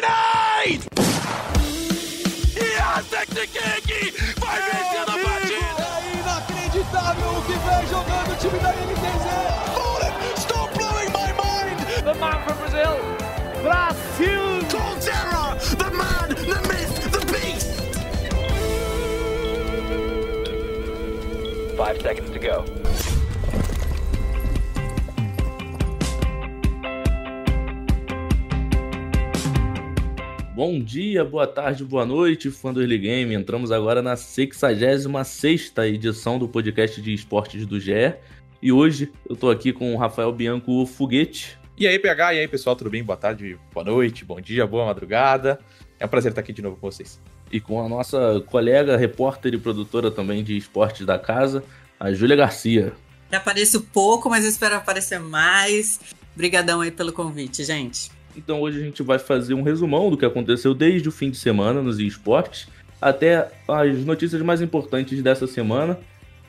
Grenade! Yes, Vai vencer a partida! É inacreditável o que vem jogando o time da NTZ! Stop blowing my mind! The man from Brazil, Brasil! Coldzera! The man, the myth, the beast! Five seconds to go. Bom dia, boa tarde, boa noite, fã do Early Game. Entramos agora na 66 edição do podcast de esportes do GE. E hoje eu tô aqui com o Rafael Bianco o Foguete. E aí, PH, e aí, pessoal, tudo bem? Boa tarde, boa noite, bom dia, boa madrugada. É um prazer estar aqui de novo com vocês. E com a nossa colega, repórter e produtora também de esportes da casa, a Júlia Garcia. Eu apareço pouco, mas espero aparecer mais. Obrigadão aí pelo convite, gente. Então hoje a gente vai fazer um resumão do que aconteceu desde o fim de semana nos esportes até as notícias mais importantes dessa semana.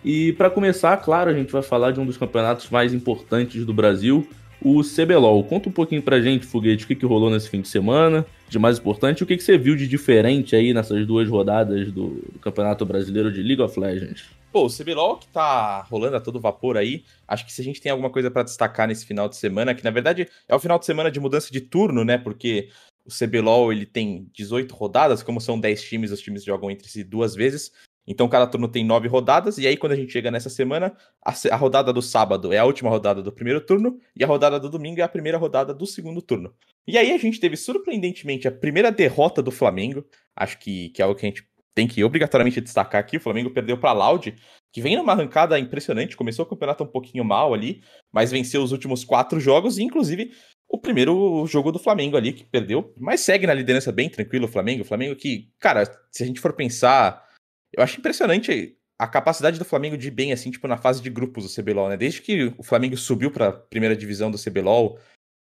E para começar, claro, a gente vai falar de um dos campeonatos mais importantes do Brasil, o CBLOL. Conta um pouquinho pra gente, Foguete, o que, que rolou nesse fim de semana, de mais importante, o que, que você viu de diferente aí nessas duas rodadas do, do Campeonato Brasileiro de League of Legends. Pô, o CBLOL que tá rolando a todo vapor aí, acho que se a gente tem alguma coisa para destacar nesse final de semana, que na verdade é o final de semana de mudança de turno, né? Porque o CBLOL ele tem 18 rodadas, como são 10 times, os times jogam entre si duas vezes. Então cada turno tem 9 rodadas, e aí quando a gente chega nessa semana, a, a rodada do sábado é a última rodada do primeiro turno, e a rodada do domingo é a primeira rodada do segundo turno. E aí a gente teve surpreendentemente a primeira derrota do Flamengo, acho que, que é algo que a gente tem que obrigatoriamente destacar aqui, o Flamengo perdeu para Loud, que vem numa arrancada impressionante, começou o campeonato um pouquinho mal ali, mas venceu os últimos quatro jogos, e inclusive o primeiro jogo do Flamengo ali, que perdeu, mas segue na liderança bem tranquilo o Flamengo, o Flamengo que, cara, se a gente for pensar, eu acho impressionante a capacidade do Flamengo de ir bem, assim, tipo, na fase de grupos do CBLOL, né, desde que o Flamengo subiu para a primeira divisão do CBLOL,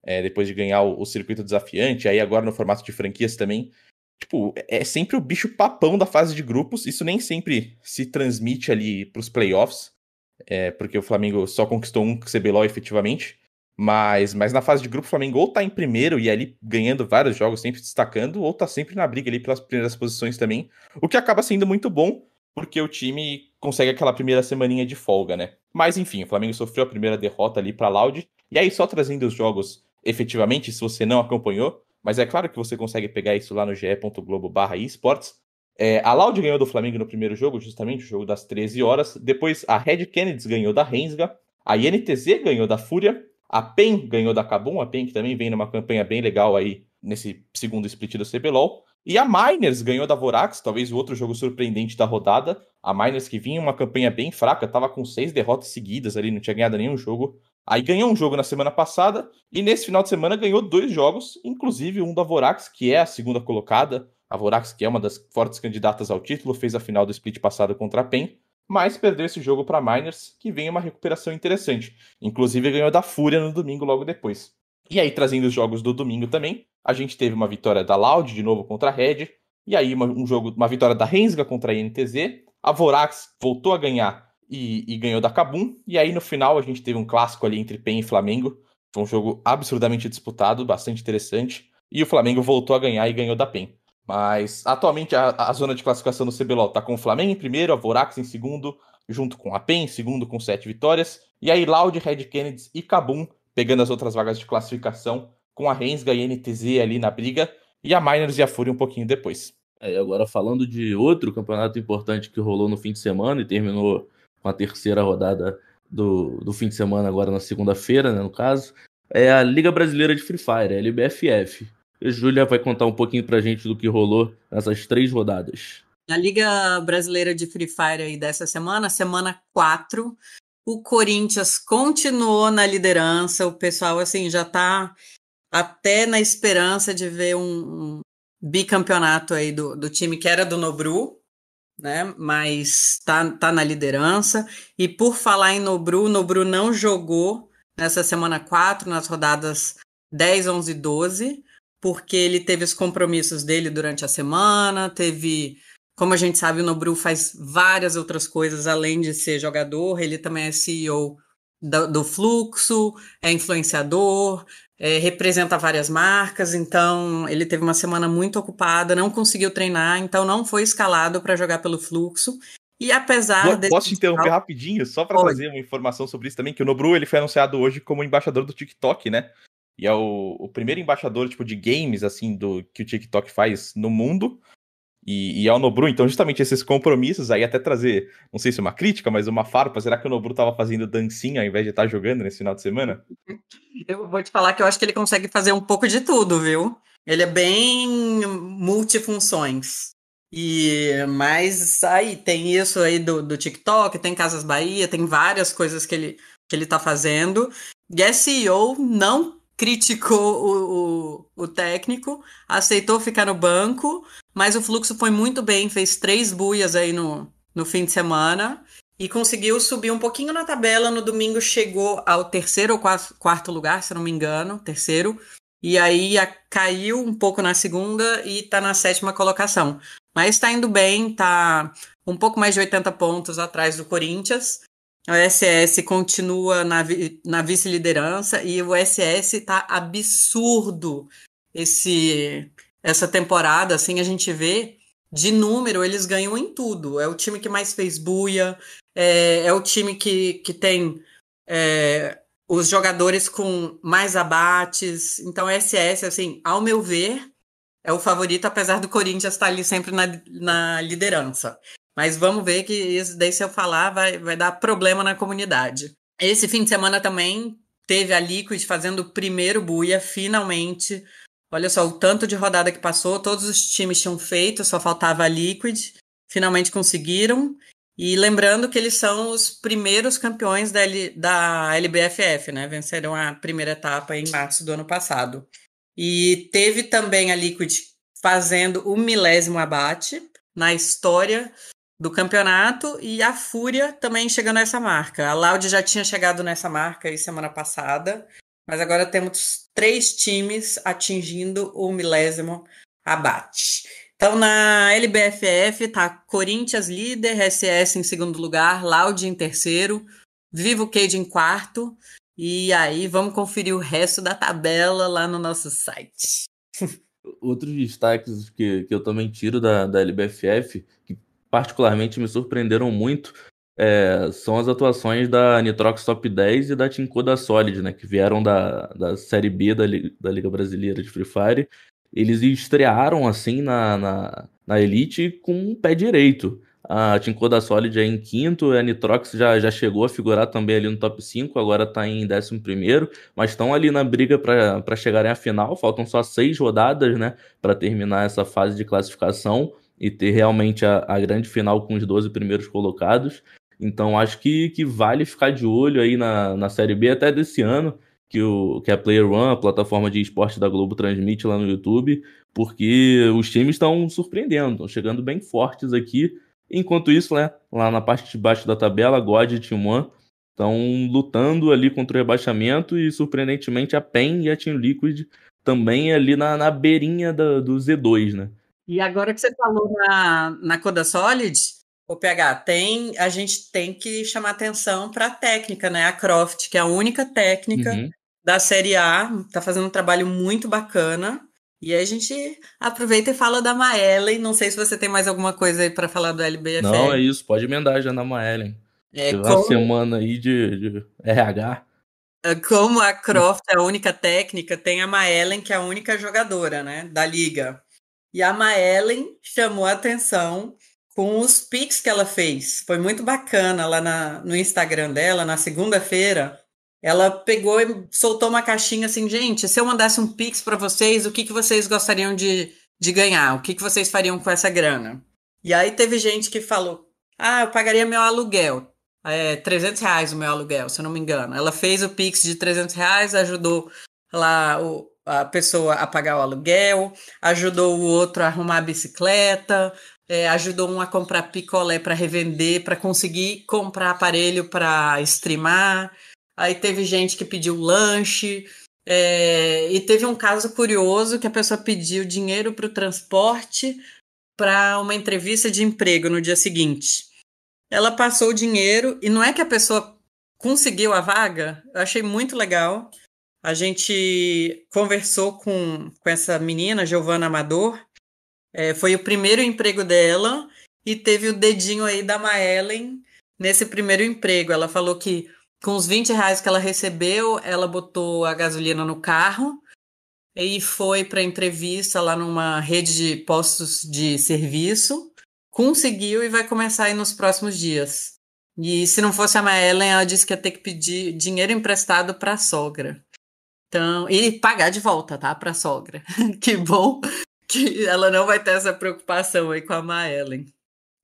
é, depois de ganhar o, o circuito desafiante, aí agora no formato de franquias também, tipo, é sempre o bicho papão da fase de grupos. Isso nem sempre se transmite ali para os playoffs, é, porque o Flamengo só conquistou um CBLOL efetivamente. Mas, mas na fase de grupo, o Flamengo ou tá em primeiro e ali ganhando vários jogos, sempre destacando, ou tá sempre na briga ali pelas primeiras posições também. O que acaba sendo muito bom, porque o time consegue aquela primeira semaninha de folga, né? Mas enfim, o Flamengo sofreu a primeira derrota ali pra Loud. E aí, só trazendo os jogos efetivamente, se você não acompanhou, mas é claro que você consegue pegar isso lá no ge.globo barra esportes. É, a Loud ganhou do Flamengo no primeiro jogo, justamente o jogo das 13 horas. Depois a Red Kennedy ganhou da Rensga. A INTZ ganhou da Fúria. A PEN ganhou da Kabum. A PEN que também vem numa campanha bem legal aí nesse segundo split do CBLOL. E a Miners ganhou da Vorax, talvez o outro jogo surpreendente da rodada. A Miners que vinha uma campanha bem fraca, estava com seis derrotas seguidas ali, não tinha ganhado nenhum jogo. Aí ganhou um jogo na semana passada e nesse final de semana ganhou dois jogos, inclusive um da Vorax, que é a segunda colocada. A Vorax, que é uma das fortes candidatas ao título, fez a final do split passado contra a PEN, mas perdeu esse jogo para Miners, que vem uma recuperação interessante. Inclusive ganhou da Fúria no domingo logo depois. E aí, trazendo os jogos do domingo também, a gente teve uma vitória da Loud de novo contra a Red, e aí uma, um jogo, uma vitória da Rensga contra a INTZ. A Vorax voltou a ganhar e, e, ganhou da Kabum. E aí no final a gente teve um clássico ali entre PEN e Flamengo. Foi um jogo absurdamente disputado, bastante interessante. E o Flamengo voltou a ganhar e ganhou da PEN. Mas atualmente a, a zona de classificação do CBLOL está com o Flamengo em primeiro, a Vorax em segundo, junto com a PEN em segundo com sete vitórias. E aí Loud, Red Kennedy e Kabum pegando as outras vagas de classificação, com a Rensga e a NTZ ali na briga. E a Miners e a Fúria um pouquinho depois. É, agora falando de outro campeonato importante que rolou no fim de semana e terminou com a terceira rodada do, do fim de semana, agora na segunda-feira, né, no caso, é a Liga Brasileira de Free Fire, LBFF. A Júlia vai contar um pouquinho pra gente do que rolou nessas três rodadas. Na Liga Brasileira de Free Fire aí dessa semana, semana 4, o Corinthians continuou na liderança, o pessoal assim já tá até na esperança de ver um, um bicampeonato aí do, do time que era do Nobru, né? Mas tá, tá na liderança. E por falar em Nobru, Nobru não jogou nessa semana 4, nas rodadas 10, 11 e 12, porque ele teve os compromissos dele durante a semana, teve. Como a gente sabe, o Nobru faz várias outras coisas além de ser jogador, ele também é CEO do, do fluxo, é influenciador, é, representa várias marcas, então ele teve uma semana muito ocupada, não conseguiu treinar, então não foi escalado para jogar pelo fluxo. E apesar. Posso te interromper rapidinho, só para trazer uma informação sobre isso também, que o Nobru ele foi anunciado hoje como embaixador do TikTok, né? E é o, o primeiro embaixador tipo de games assim do que o TikTok faz no mundo. E, e é o Nobru, então justamente esses compromissos aí até trazer, não sei se é uma crítica, mas uma farpa, será que o Nobru tava fazendo dancinha ao invés de estar tá jogando nesse final de semana? Eu vou te falar que eu acho que ele consegue fazer um pouco de tudo, viu? Ele é bem multifunções. E mas aí tem isso aí do, do TikTok, tem Casas Bahia, tem várias coisas que ele, que ele tá fazendo. E SEO não criticou o, o, o, técnico, aceitou ficar no banco, mas o fluxo foi muito bem, fez três buias aí no, no fim de semana e conseguiu subir um pouquinho na tabela. No domingo chegou ao terceiro ou quarto lugar, se não me engano, terceiro. E aí a, caiu um pouco na segunda e está na sétima colocação. Mas está indo bem, está um pouco mais de 80 pontos atrás do Corinthians. O SS continua na, na vice-liderança e o SS está absurdo esse essa temporada. Assim, a gente vê de número, eles ganham em tudo. É o time que mais fez buia, é, é o time que, que tem é, os jogadores com mais abates. Então, o SS, assim, ao meu ver, é o favorito, apesar do Corinthians estar ali sempre na, na liderança. Mas vamos ver que isso daí, se eu falar, vai, vai dar problema na comunidade. Esse fim de semana também teve a Liquid fazendo o primeiro buia, finalmente. Olha só, o tanto de rodada que passou, todos os times tinham feito, só faltava a Liquid. Finalmente conseguiram. E lembrando que eles são os primeiros campeões da, L, da LBFF, né? Venceram a primeira etapa em março do ano passado. E teve também a Liquid fazendo o milésimo abate na história do campeonato e a Fúria também chegando a essa marca. A Loud já tinha chegado nessa marca aí semana passada, mas agora temos três times atingindo o milésimo abate. Então na LBFF tá Corinthians líder, SS em segundo lugar, Loud em terceiro, Vivo Cage em quarto. E aí vamos conferir o resto da tabela lá no nosso site. Outros destaques que, que eu também tiro da, da LBFF, que particularmente me surpreenderam muito é, são as atuações da Nitrox Top 10 e da Tinko da Solid, né, que vieram da, da Série B da, da Liga Brasileira de Free Fire. Eles estrearam assim na, na, na Elite com um pé direito. A Tinko da Solid é em quinto, a Nitrox já, já chegou a figurar também ali no top 5, agora está em décimo primeiro, mas estão ali na briga para chegarem à final, faltam só seis rodadas, né, para terminar essa fase de classificação e ter realmente a, a grande final com os 12 primeiros colocados. Então acho que, que vale ficar de olho aí na, na Série B até desse ano, que, o, que a Player One, a plataforma de esporte da Globo, transmite lá no YouTube, porque os times estão surpreendendo, estão chegando bem fortes aqui. Enquanto isso, né, lá na parte de baixo da tabela, God e Team One estão lutando ali contra o rebaixamento e, surpreendentemente, a PEN e a Team Liquid também ali na, na beirinha da, do Z2, né? E agora que você falou na, na Coda Solid, o PH, tem, a gente tem que chamar atenção para a técnica, né? A Croft, que é a única técnica uhum. da Série A, está fazendo um trabalho muito bacana. E aí a gente aproveita e fala da Maellen. Não sei se você tem mais alguma coisa aí para falar do LBFF. Não, é isso. Pode emendar já na Maellen. É, como... uma semana aí de, de RH. É, como a Croft é a única técnica, tem a Maellen, que é a única jogadora, né, da liga. E a Maellen chamou a atenção com os pics que ela fez. Foi muito bacana lá na, no Instagram dela, na segunda-feira. Ela pegou e soltou uma caixinha assim, gente, se eu mandasse um pix para vocês, o que, que vocês gostariam de, de ganhar? O que, que vocês fariam com essa grana? E aí teve gente que falou, ah, eu pagaria meu aluguel. É, 300 reais o meu aluguel, se eu não me engano. Ela fez o pix de 300 reais, ajudou lá o, a pessoa a pagar o aluguel, ajudou o outro a arrumar a bicicleta, é, ajudou um a comprar picolé para revender, para conseguir comprar aparelho para streamar. Aí teve gente que pediu lanche. É, e teve um caso curioso que a pessoa pediu dinheiro para o transporte para uma entrevista de emprego no dia seguinte. Ela passou o dinheiro e não é que a pessoa conseguiu a vaga. Eu achei muito legal. A gente conversou com, com essa menina, Giovana Amador. É, foi o primeiro emprego dela e teve o dedinho aí da Maellen nesse primeiro emprego. Ela falou que com os 20 reais que ela recebeu, ela botou a gasolina no carro e foi para entrevista lá numa rede de postos de serviço. Conseguiu e vai começar aí nos próximos dias. E se não fosse a Maellen, ela disse que ia ter que pedir dinheiro emprestado para a sogra. Então, e pagar de volta, tá? Para a sogra. que bom que ela não vai ter essa preocupação aí com a Maellen.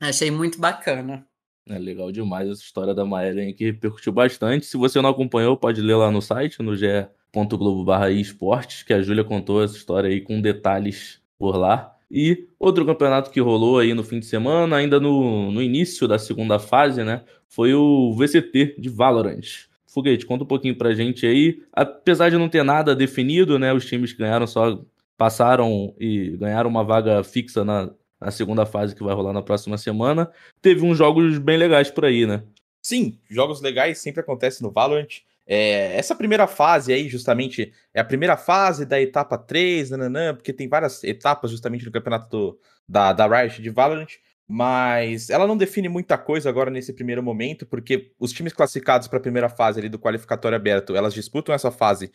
Achei muito bacana. É legal demais essa história da Maellen que repercutiu bastante. Se você não acompanhou, pode ler lá no site, no ge.globo.barra esportes, que a Júlia contou essa história aí com detalhes por lá. E outro campeonato que rolou aí no fim de semana, ainda no, no início da segunda fase, né? Foi o VCT de Valorant. Foguete, conta um pouquinho pra gente aí. Apesar de não ter nada definido, né? Os times que ganharam só passaram e ganharam uma vaga fixa na, na segunda fase que vai rolar na próxima semana. Teve uns jogos bem legais por aí, né? Sim, jogos legais sempre acontecem no Valorant. É, essa primeira fase aí, justamente, é a primeira fase da etapa 3, nananã, porque tem várias etapas justamente no campeonato do, da, da Riot de Valorant, mas ela não define muita coisa agora nesse primeiro momento, porque os times classificados para a primeira fase ali do qualificatório aberto, elas disputam essa fase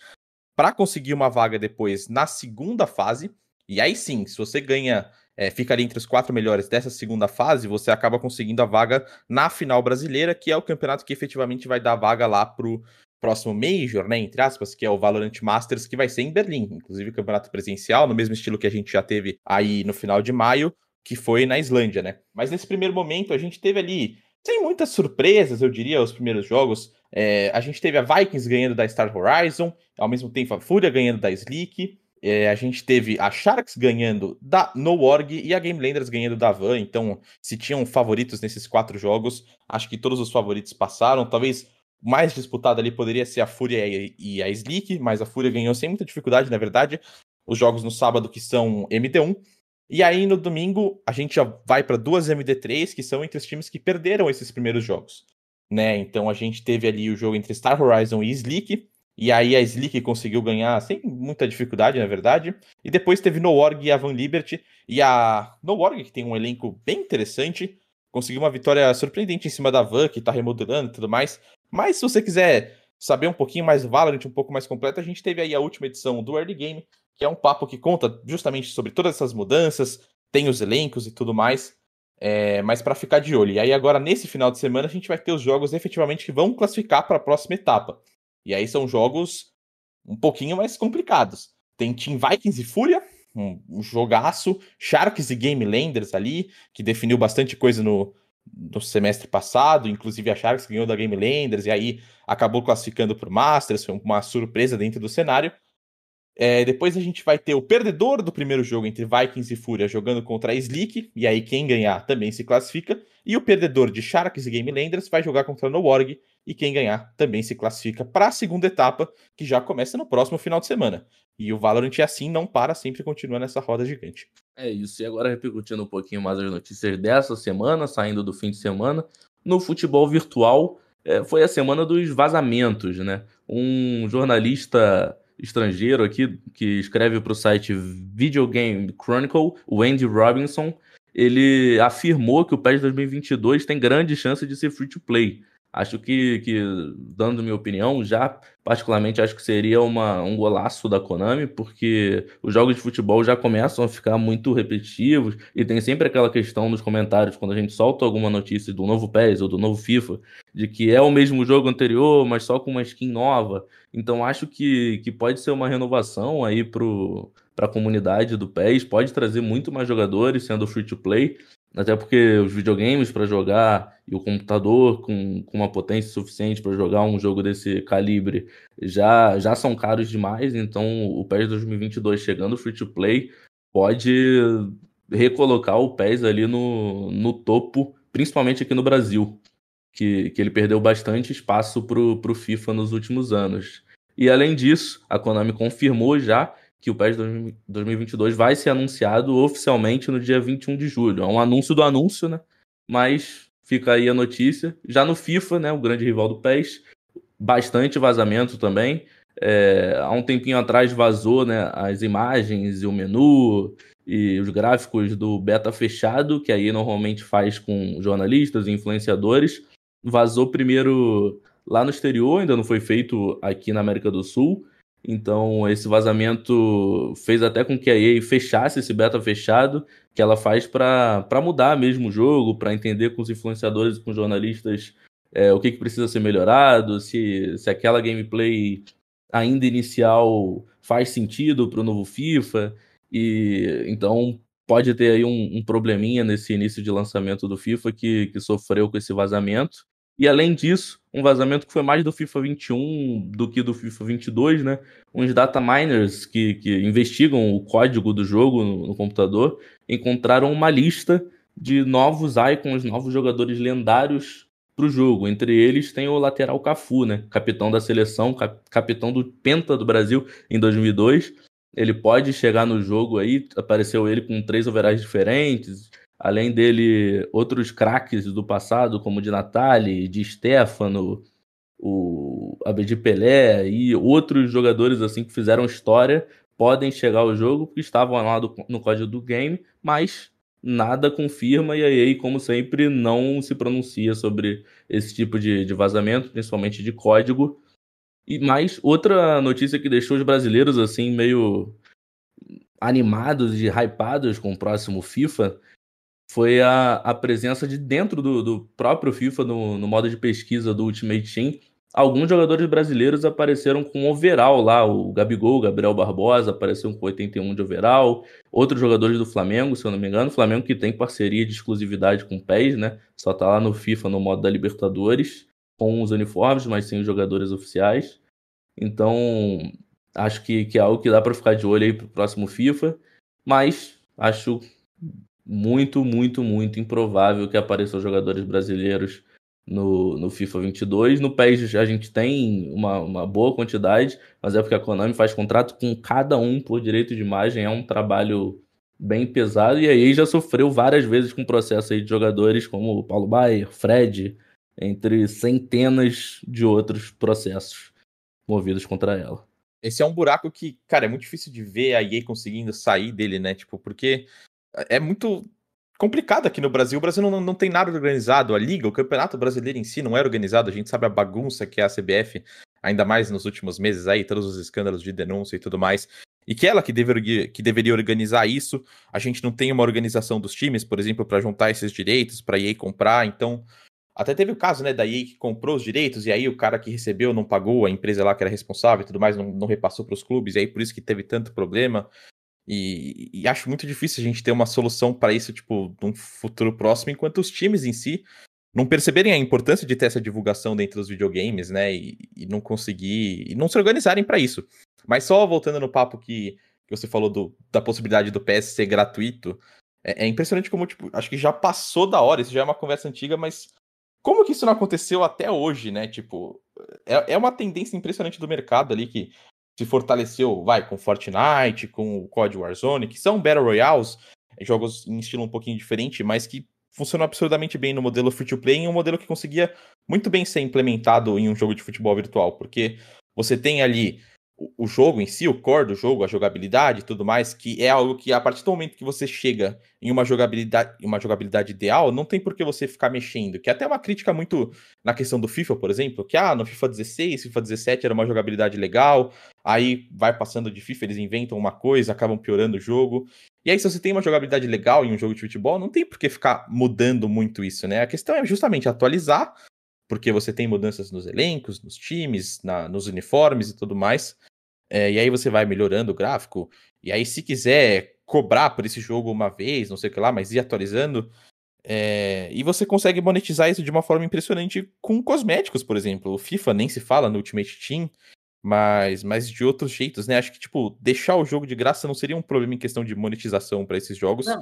para conseguir uma vaga depois na segunda fase, e aí sim, se você ganha é, fica ali entre os quatro melhores dessa segunda fase, você acaba conseguindo a vaga na final brasileira, que é o campeonato que efetivamente vai dar vaga lá pro próximo Major, né, entre aspas, que é o Valorant Masters, que vai ser em Berlim, inclusive campeonato presencial, no mesmo estilo que a gente já teve aí no final de maio, que foi na Islândia, né. Mas nesse primeiro momento a gente teve ali, sem muitas surpresas, eu diria, os primeiros jogos, é, a gente teve a Vikings ganhando da Star Horizon, ao mesmo tempo a Fúria ganhando da Sleek, é, a gente teve a Sharks ganhando da NoOrg e a Game Landers ganhando da Van. Então, se tinham favoritos nesses quatro jogos, acho que todos os favoritos passaram. Talvez mais disputado ali poderia ser a Fúria e a Sleek, mas a Fúria ganhou sem muita dificuldade, na verdade. Os jogos no sábado que são MD1. E aí no domingo a gente já vai para duas MD3, que são entre os times que perderam esses primeiros jogos. Né? Então a gente teve ali o jogo entre Star Horizon e Sleek, e aí a Slick conseguiu ganhar sem muita dificuldade, na verdade. E depois teve No Org e a Van Liberty. E a No Org, que tem um elenco bem interessante, conseguiu uma vitória surpreendente em cima da Van, que tá remodelando e tudo mais. Mas se você quiser saber um pouquinho mais do Valorant, um pouco mais completo, a gente teve aí a última edição do Early Game, que é um papo que conta justamente sobre todas essas mudanças, tem os elencos e tudo mais. É, mas para ficar de olho. E aí agora nesse final de semana a gente vai ter os jogos efetivamente que vão classificar para a próxima etapa. E aí são jogos um pouquinho mais complicados. Tem Team Vikings e Fúria, um, um jogaço. Sharks e Game Landers ali, que definiu bastante coisa no, no semestre passado. Inclusive a Sharks ganhou da Game Landers e aí acabou classificando para o Masters. Foi uma surpresa dentro do cenário. É, depois a gente vai ter o perdedor do primeiro jogo entre Vikings e Fúria jogando contra a e aí quem ganhar também se classifica. E o perdedor de Sharks e Game Landers vai jogar contra a Noorg, e quem ganhar também se classifica para a segunda etapa, que já começa no próximo final de semana. E o Valorant assim não para, sempre continua nessa roda gigante. É isso, e agora repercutindo um pouquinho mais as notícias dessa semana, saindo do fim de semana, no futebol virtual, é, foi a semana dos vazamentos, né? Um jornalista estrangeiro aqui que escreve para o site Video Game Chronicle, o Andy Robinson, ele afirmou que o PES 2022 tem grande chance de ser free to play. Acho que, que, dando minha opinião, já particularmente acho que seria uma, um golaço da Konami, porque os jogos de futebol já começam a ficar muito repetitivos e tem sempre aquela questão nos comentários, quando a gente solta alguma notícia do novo PES ou do novo FIFA, de que é o mesmo jogo anterior, mas só com uma skin nova. Então acho que, que pode ser uma renovação aí para a comunidade do PES, pode trazer muito mais jogadores sendo free to play. Até porque os videogames para jogar e o computador com, com uma potência suficiente para jogar um jogo desse calibre já, já são caros demais. Então, o PES 2022 chegando free to play pode recolocar o PES ali no, no topo, principalmente aqui no Brasil, que, que ele perdeu bastante espaço para o FIFA nos últimos anos. E além disso, a Konami confirmou já que o PES 2022 vai ser anunciado oficialmente no dia 21 de julho. É um anúncio do anúncio, né? Mas fica aí a notícia. Já no FIFA, né, o grande rival do PES, bastante vazamento também. É, há um tempinho atrás vazou né, as imagens e o menu e os gráficos do beta fechado, que aí normalmente faz com jornalistas e influenciadores. Vazou primeiro lá no exterior, ainda não foi feito aqui na América do Sul. Então, esse vazamento fez até com que a EA fechasse esse beta fechado, que ela faz para mudar mesmo o jogo, para entender com os influenciadores e com os jornalistas é, o que, que precisa ser melhorado, se, se aquela gameplay ainda inicial faz sentido para o novo FIFA. E então pode ter aí um, um, probleminha nesse início de lançamento do FIFA que, que sofreu com esse vazamento. E além disso, um vazamento que foi mais do FIFA 21 do que do FIFA 22, né? Uns data miners que, que investigam o código do jogo no, no computador encontraram uma lista de novos icons, novos jogadores lendários para o jogo. Entre eles tem o lateral Cafu, né? Capitão da seleção, cap capitão do Penta do Brasil em 2002. Ele pode chegar no jogo aí, apareceu ele com três overalls diferentes, Além dele, outros craques do passado, como de Natali, de Stefano, o Abedi Pelé e outros jogadores assim que fizeram história podem chegar ao jogo porque estavam lá do, no código do game, mas nada confirma e aí, como sempre, não se pronuncia sobre esse tipo de, de vazamento, principalmente de código. E mais outra notícia que deixou os brasileiros assim meio animados e hypados com o próximo FIFA foi a, a presença de dentro do, do próprio FIFA, no, no modo de pesquisa do Ultimate Team, alguns jogadores brasileiros apareceram com overall lá, o Gabigol, o Gabriel Barbosa apareceu com 81 de overall, outros jogadores do Flamengo, se eu não me engano, Flamengo que tem parceria de exclusividade com o PES, né? Só tá lá no FIFA no modo da Libertadores, com os uniformes, mas sem os jogadores oficiais. Então, acho que, que é algo que dá para ficar de olho aí pro próximo FIFA, mas acho muito, muito, muito improvável que apareçam jogadores brasileiros no, no FIFA 22. No PES a gente tem uma, uma boa quantidade, mas é porque a Konami faz contrato com cada um por direito de imagem, é um trabalho bem pesado, e aí já sofreu várias vezes com processo aí de jogadores como o Paulo Baier, Fred, entre centenas de outros processos movidos contra ela. Esse é um buraco que, cara, é muito difícil de ver a EA conseguindo sair dele, né? Tipo, porque é muito complicado aqui no Brasil. O Brasil não, não tem nada organizado. A Liga, o Campeonato Brasileiro em si não é organizado. A gente sabe a bagunça que é a CBF, ainda mais nos últimos meses aí, todos os escândalos de denúncia e tudo mais. E que ela que deveria, que deveria organizar isso. A gente não tem uma organização dos times, por exemplo, para juntar esses direitos, para EA comprar. Então, até teve o caso, né, da EA que comprou os direitos e aí o cara que recebeu não pagou, a empresa lá que era responsável e tudo mais não, não repassou para os clubes, e aí por isso que teve tanto problema. E, e, acho muito difícil a gente ter uma solução para isso, tipo, num futuro próximo, enquanto os times em si não perceberem a importância de ter essa divulgação dentro dos videogames, né? E, e não conseguir. e não se organizarem para isso. Mas só voltando no papo que, que você falou do, da possibilidade do PS ser gratuito, é, é impressionante como, tipo, acho que já passou da hora, isso já é uma conversa antiga, mas como que isso não aconteceu até hoje, né? Tipo, é, é uma tendência impressionante do mercado ali que se fortaleceu, vai, com Fortnite, com o COD Warzone, que são Battle Royales, é, jogos em estilo um pouquinho diferente, mas que funcionam absurdamente bem no modelo free-to-play e um modelo que conseguia muito bem ser implementado em um jogo de futebol virtual, porque você tem ali o jogo em si, o core do jogo, a jogabilidade e tudo mais, que é algo que a partir do momento que você chega em uma jogabilidade, uma jogabilidade ideal, não tem por que você ficar mexendo. Que é até uma crítica muito na questão do FIFA, por exemplo, que ah, no FIFA 16, FIFA 17 era uma jogabilidade legal, aí vai passando de FIFA, eles inventam uma coisa, acabam piorando o jogo. E aí, se você tem uma jogabilidade legal em um jogo de futebol, não tem por que ficar mudando muito isso, né? A questão é justamente atualizar, porque você tem mudanças nos elencos, nos times, na, nos uniformes e tudo mais. É, e aí você vai melhorando o gráfico. E aí, se quiser cobrar por esse jogo uma vez, não sei o que lá, mas ir atualizando. É, e você consegue monetizar isso de uma forma impressionante com cosméticos, por exemplo. O FIFA nem se fala no Ultimate Team, mas, mas de outros jeitos, né? Acho que, tipo, deixar o jogo de graça não seria um problema em questão de monetização para esses jogos. Não.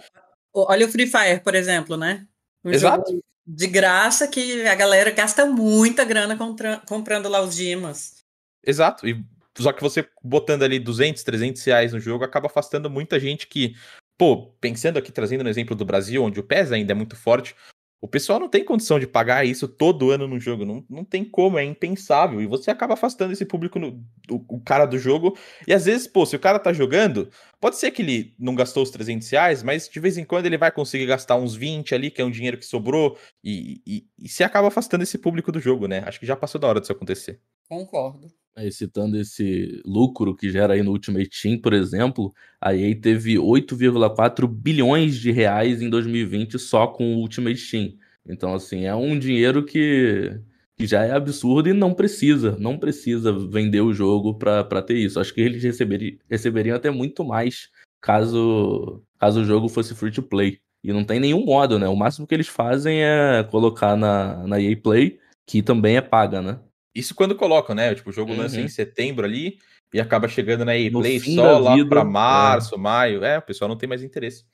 Olha o Free Fire, por exemplo, né? Um Exato. de graça que a galera gasta muita grana comprando lá os dimas. Exato. E só que você botando ali 200, 300 reais no jogo acaba afastando muita gente que, pô, pensando aqui, trazendo no exemplo do Brasil, onde o PES ainda é muito forte, O pessoal não tem condição de pagar isso todo ano no jogo. Não, não tem como, é impensável. E você acaba afastando esse público, no, o, o, cara do jogo. E às vezes, pô, se o cara tá jogando, pode ser que ele não gastou os 300 reais, mas de vez em quando ele vai conseguir gastar uns 20 ali, que é um dinheiro que sobrou. E, e, e se acaba afastando esse público do jogo, né? Acho que já passou da hora disso acontecer. Concordo. Aí, citando esse lucro que gera aí no Ultimate Team, por exemplo, a EA teve 8,4 bilhões de reais em 2020 só com o Ultimate Team. Então, assim, é um dinheiro que, que já é absurdo e não precisa, não precisa vender o jogo para ter isso. Acho que eles receberiam, receberiam até muito mais caso, caso o jogo fosse free to play. E não tem nenhum modo, né? O máximo que eles fazem é colocar na, na EA Play, que também é paga, né? Isso quando colocam, né? Tipo, o jogo uhum. lança em setembro ali e acaba chegando na EA Play só lá vida, pra março, é. maio. É, o pessoal não tem mais interesse.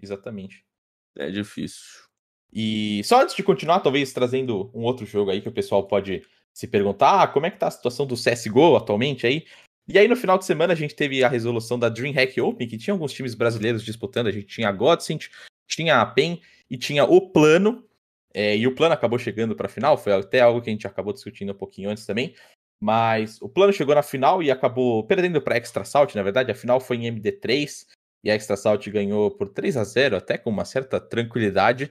Exatamente. É difícil. E só antes de continuar, talvez trazendo um outro jogo aí que o pessoal pode se perguntar, ah, como é que tá a situação do CSGO atualmente aí? E aí no final de semana a gente teve a resolução da DreamHack Open, que tinha alguns times brasileiros disputando, a gente tinha a Godsent, tinha a PEN e tinha o Plano, é, e o plano acabou chegando para a final, foi até algo que a gente acabou discutindo um pouquinho antes também. Mas o plano chegou na final e acabou perdendo para Extra Salt, na verdade. A final foi em MD3 e a Extra Salt ganhou por 3 a 0 até com uma certa tranquilidade.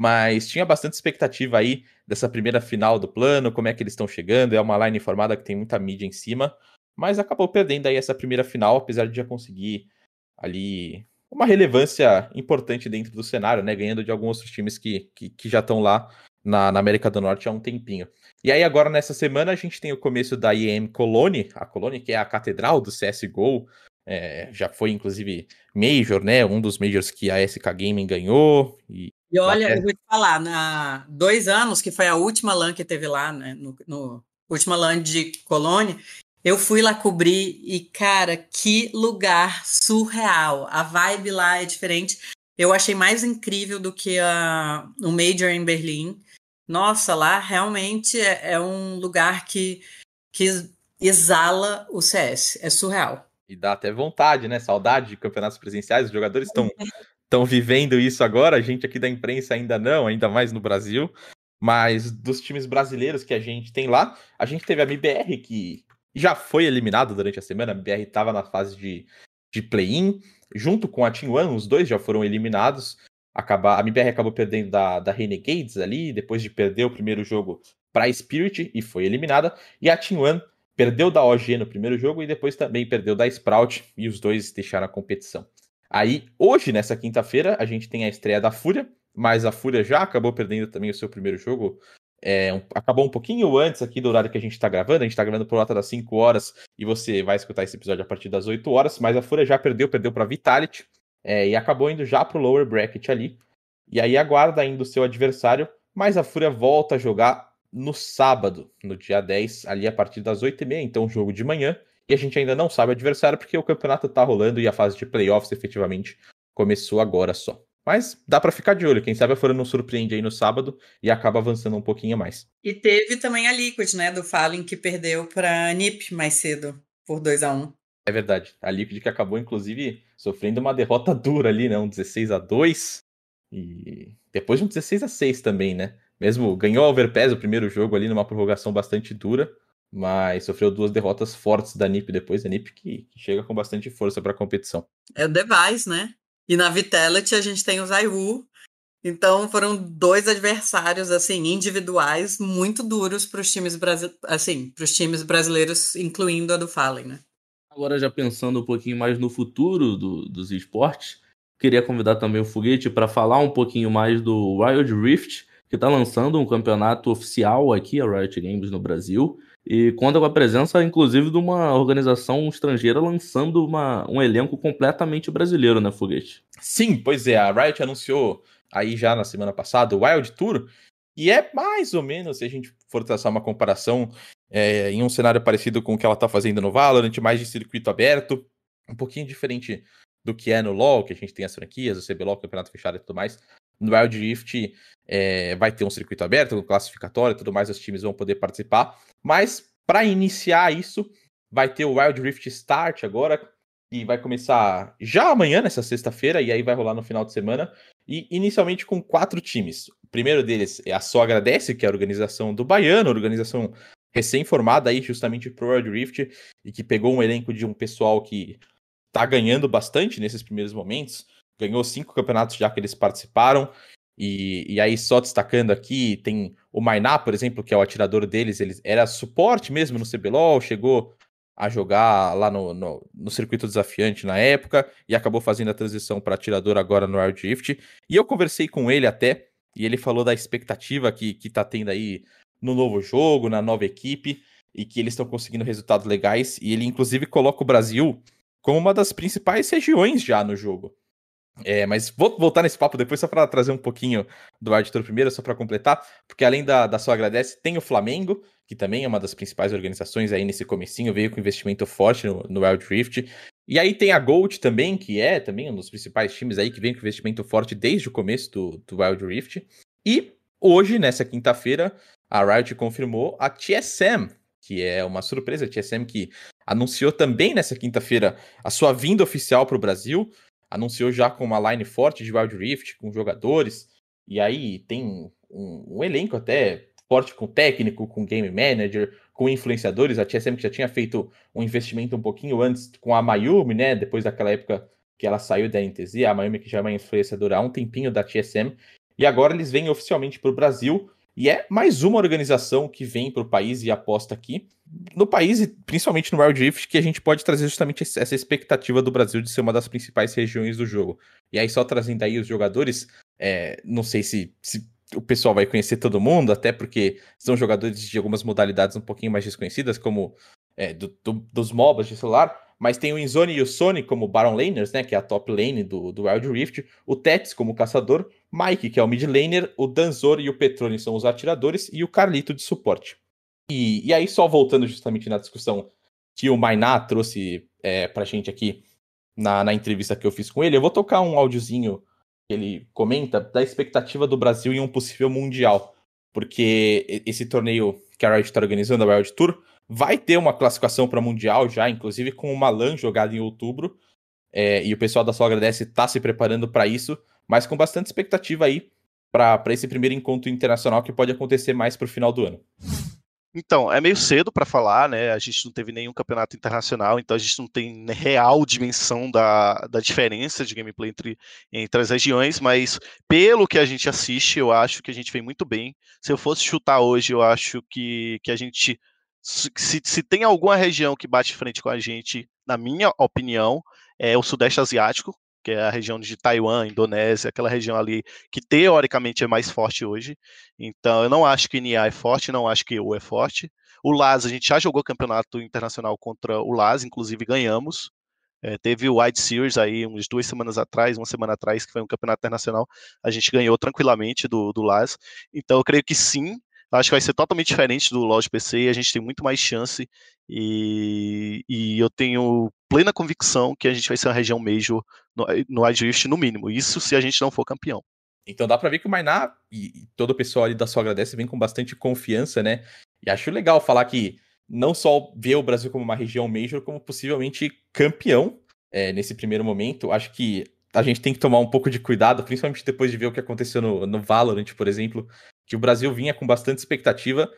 Mas tinha bastante expectativa aí dessa primeira final do plano, como é que eles estão chegando. É uma line formada que tem muita mídia em cima. Mas acabou perdendo aí essa primeira final, apesar de já conseguir ali uma relevância importante dentro do cenário, né? Ganhando de alguns outros times que, que, que já estão lá na, na, América do Norte há um tempinho. E aí, agora nessa semana, a gente tem o começo da IEM Cologne, a Cologne, que é a catedral do CSGO. É, já foi, inclusive, Major, né? Um dos Majors que a SK Gaming ganhou. E, e olha, até... eu vou te falar, na dois anos, que foi a última LAN que teve lá, né? No, no última LAN de Cologne, eu fui lá cobrir e, cara, que lugar surreal. A vibe lá é diferente. Eu achei mais incrível do que o Major em Berlim. Nossa, lá realmente é, é um lugar que, que exala o CS. É surreal. E dá até vontade, né? Saudade de campeonatos presenciais. Os jogadores estão estão vivendo isso agora. A gente aqui da imprensa ainda não, ainda mais no Brasil. Mas dos times brasileiros que a gente tem lá, a gente teve a MBR, que já foi eliminado durante a semana. A BR estava na fase de, de play-in, junto com a Team One, os dois já foram eliminados. Acabar, a MBR acabou perdendo da, da Renegades ali, depois de perder o primeiro jogo para a Spirit e foi eliminada. E a Team One perdeu da OG no primeiro jogo e depois também perdeu da Sprout e os dois deixaram a competição. Aí, hoje, nessa quinta-feira, a gente tem a estreia da Fúria, mas a Fúria já acabou perdendo também o seu primeiro jogo é, um, acabou um pouquinho antes aqui do horário que a gente está gravando. A gente está gravando por volta das 5 horas e você vai escutar esse episódio a partir das 8 horas. Mas a Fúria já perdeu, perdeu para Vitality é, e acabou indo já para o lower bracket ali. E aí aguarda ainda o seu adversário, mas a Fúria volta a jogar no sábado, no dia 10, ali a partir das 8h30, então jogo de manhã. E a gente ainda não sabe o adversário porque o campeonato está rolando e a fase de playoffs efetivamente começou agora só. Mas dá para ficar de olho. Quem sabe a Fúria não surpreende aí no sábado e acaba avançando um pouquinho mais. E teve também a Liquid, né? Do Fallen que perdeu para NiP mais cedo, por 2 a 1 É verdade. A Liquid que acabou, inclusive, sofrendo uma derrota dura ali, né? Um 16 a 2 E depois um 16 a 6 também, né? Mesmo ganhou a Overpass o primeiro jogo ali numa prorrogação bastante dura, mas sofreu duas derrotas fortes da NiP depois. A NiP que, que chega com bastante força para a competição. É o Device, né? E na Vitality a gente tem o Zaiwu. Então foram dois adversários assim individuais muito duros para os times assim, para os times brasileiros, incluindo a do Fallen, né? Agora já pensando um pouquinho mais no futuro do, dos esportes, queria convidar também o Foguete para falar um pouquinho mais do Wild Rift, que está lançando um campeonato oficial aqui, a Riot Games no Brasil. E conta com a presença, inclusive, de uma organização estrangeira lançando uma, um elenco completamente brasileiro, né, Foguete? Sim, pois é. A Riot anunciou aí já na semana passada o Wild Tour. E é mais ou menos, se a gente for traçar uma comparação é, em um cenário parecido com o que ela está fazendo no Valorant, mais de circuito aberto, um pouquinho diferente do que é no LoL, que a gente tem as franquias, o CBLOL, o Campeonato Fechado e tudo mais. No Wild Rift é, vai ter um circuito aberto, um classificatório e tudo mais, os times vão poder participar. Mas para iniciar isso, vai ter o Wild Rift Start agora, e vai começar já amanhã, nessa sexta-feira, e aí vai rolar no final de semana. E inicialmente com quatro times. O primeiro deles é a Só Agradece, que é a organização do Baiano, organização recém-formada aí justamente pro World Rift, e que pegou um elenco de um pessoal que tá ganhando bastante nesses primeiros momentos. Ganhou cinco campeonatos já que eles participaram. E, e aí, só destacando aqui, tem o Mainá, por exemplo, que é o atirador deles, ele era suporte mesmo no CBLOL, chegou a jogar lá no, no, no, circuito desafiante na época e acabou fazendo a transição para atirador agora no Wild Rift. E eu conversei com ele até, e ele falou da expectativa que, que tá tendo aí no novo jogo, na nova equipe, e que eles estão conseguindo resultados legais. E ele, inclusive, coloca o Brasil como uma das principais regiões já no jogo. É, mas vou voltar nesse papo depois só para trazer um pouquinho do Arthur primeiro, só para completar, porque além da, da sua agradece, tem o Flamengo, que também é uma das principais organizações aí nesse comecinho, veio com investimento forte no, no Wild Rift. E aí tem a Gold também, que é também um dos principais times aí que vem com investimento forte desde o começo do, do Wild Rift. E hoje, nessa quinta-feira, a Riot confirmou a TSM, que é uma surpresa, a TSM que anunciou também nessa quinta-feira a sua vinda oficial para o Brasil anunciou já com uma line forte de Wild Rift, com jogadores, e aí tem um, um elenco até forte com técnico, com game manager, com influenciadores. A TSM que já tinha feito um investimento um pouquinho antes com a Mayumi, né? Depois daquela época que ela saiu da NTZ, a Mayumi que já é uma influenciadora há um tempinho da TSM. E agora eles vêm oficialmente para o Brasil e é mais uma organização que vem para o país e aposta aqui. No país, e principalmente no Wild Rift, que a gente pode trazer justamente essa expectativa do Brasil de ser uma das principais regiões do jogo. E aí, só trazendo aí os jogadores, é, não sei se, se o pessoal vai conhecer todo mundo, até porque são jogadores de algumas modalidades um pouquinho mais desconhecidas, como é, do, do, dos MOBAs de celular, mas tem o Inzone e o Sony como Baron Laners, né, que é a top lane do, do Wild Rift, o Tets como caçador, Mike, que é o mid laner, o Danzor e o Petrone são os atiradores, e o Carlito de suporte. E, e aí, só voltando justamente na discussão que o Mainá trouxe é, pra gente aqui na, na entrevista que eu fiz com ele, eu vou tocar um áudiozinho que ele comenta da expectativa do Brasil em um possível Mundial. Porque esse torneio que a Riot está organizando, a Wild Tour, Vai ter uma classificação para Mundial já, inclusive com uma LAN jogada em outubro. É, e o pessoal da Só Agradece está se preparando para isso, mas com bastante expectativa aí para esse primeiro encontro internacional que pode acontecer mais para o final do ano. Então, é meio cedo para falar, né? A gente não teve nenhum campeonato internacional, então a gente não tem real dimensão da, da diferença de gameplay entre, entre as regiões, mas pelo que a gente assiste, eu acho que a gente vem muito bem. Se eu fosse chutar hoje, eu acho que, que a gente se, se tem alguma região que bate frente com a gente, na minha opinião, é o Sudeste Asiático, que é a região de Taiwan, Indonésia, aquela região ali que teoricamente é mais forte hoje. Então, eu não acho que NIA é forte, não acho que EU é forte. O LAS, a gente já jogou campeonato internacional contra o LAS, inclusive ganhamos. É, teve o White Series aí umas duas semanas atrás, uma semana atrás, que foi um campeonato internacional. A gente ganhou tranquilamente do, do LAS. Então, eu creio que sim, Acho que vai ser totalmente diferente do LoL de PC e a gente tem muito mais chance. E, e eu tenho plena convicção que a gente vai ser uma região major no, no Rift no mínimo. Isso se a gente não for campeão. Então dá pra ver que o Mainá e, e todo o pessoal ali da sua agradece vem com bastante confiança, né? E acho legal falar que não só ver o Brasil como uma região major, como possivelmente campeão é, nesse primeiro momento. Acho que a gente tem que tomar um pouco de cuidado, principalmente depois de ver o que aconteceu no, no Valorant, por exemplo, que o Brasil vinha com bastante expectativa,